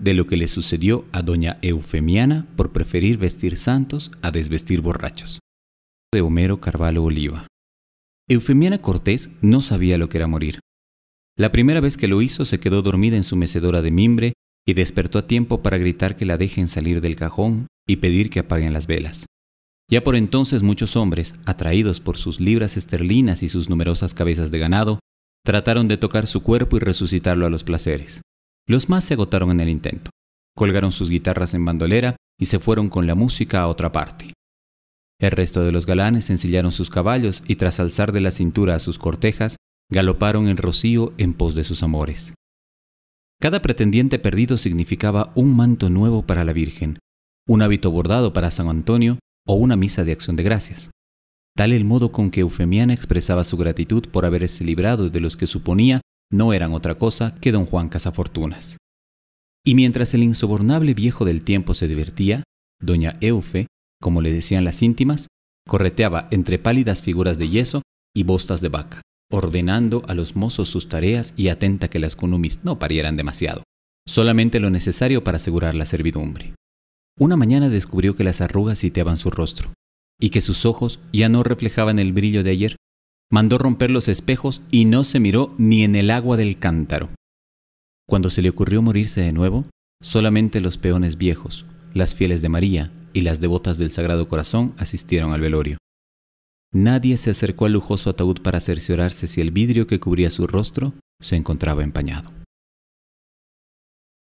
de lo que le sucedió a doña Eufemiana por preferir vestir santos a desvestir borrachos. De Homero Carvalho Oliva. Eufemiana Cortés no sabía lo que era morir. La primera vez que lo hizo se quedó dormida en su mecedora de mimbre y despertó a tiempo para gritar que la dejen salir del cajón y pedir que apaguen las velas. Ya por entonces muchos hombres, atraídos por sus libras esterlinas y sus numerosas cabezas de ganado, trataron de tocar su cuerpo y resucitarlo a los placeres. Los más se agotaron en el intento. Colgaron sus guitarras en bandolera y se fueron con la música a otra parte. El resto de los galanes ensillaron sus caballos y tras alzar de la cintura a sus cortejas, galoparon el rocío en pos de sus amores. Cada pretendiente perdido significaba un manto nuevo para la Virgen, un hábito bordado para San Antonio o una misa de acción de gracias. Tal el modo con que Eufemiana expresaba su gratitud por haberse librado de los que suponía no eran otra cosa que don Juan Casafortunas. Y mientras el insobornable viejo del tiempo se divertía, doña Eufe, como le decían las íntimas, correteaba entre pálidas figuras de yeso y bostas de vaca, ordenando a los mozos sus tareas y atenta que las cunumis no parieran demasiado, solamente lo necesario para asegurar la servidumbre. Una mañana descubrió que las arrugas sitiaban su rostro y que sus ojos ya no reflejaban el brillo de ayer. Mandó romper los espejos y no se miró ni en el agua del cántaro. Cuando se le ocurrió morirse de nuevo, solamente los peones viejos, las fieles de María y las devotas del Sagrado Corazón asistieron al velorio. Nadie se acercó al lujoso ataúd para cerciorarse si el vidrio que cubría su rostro se encontraba empañado.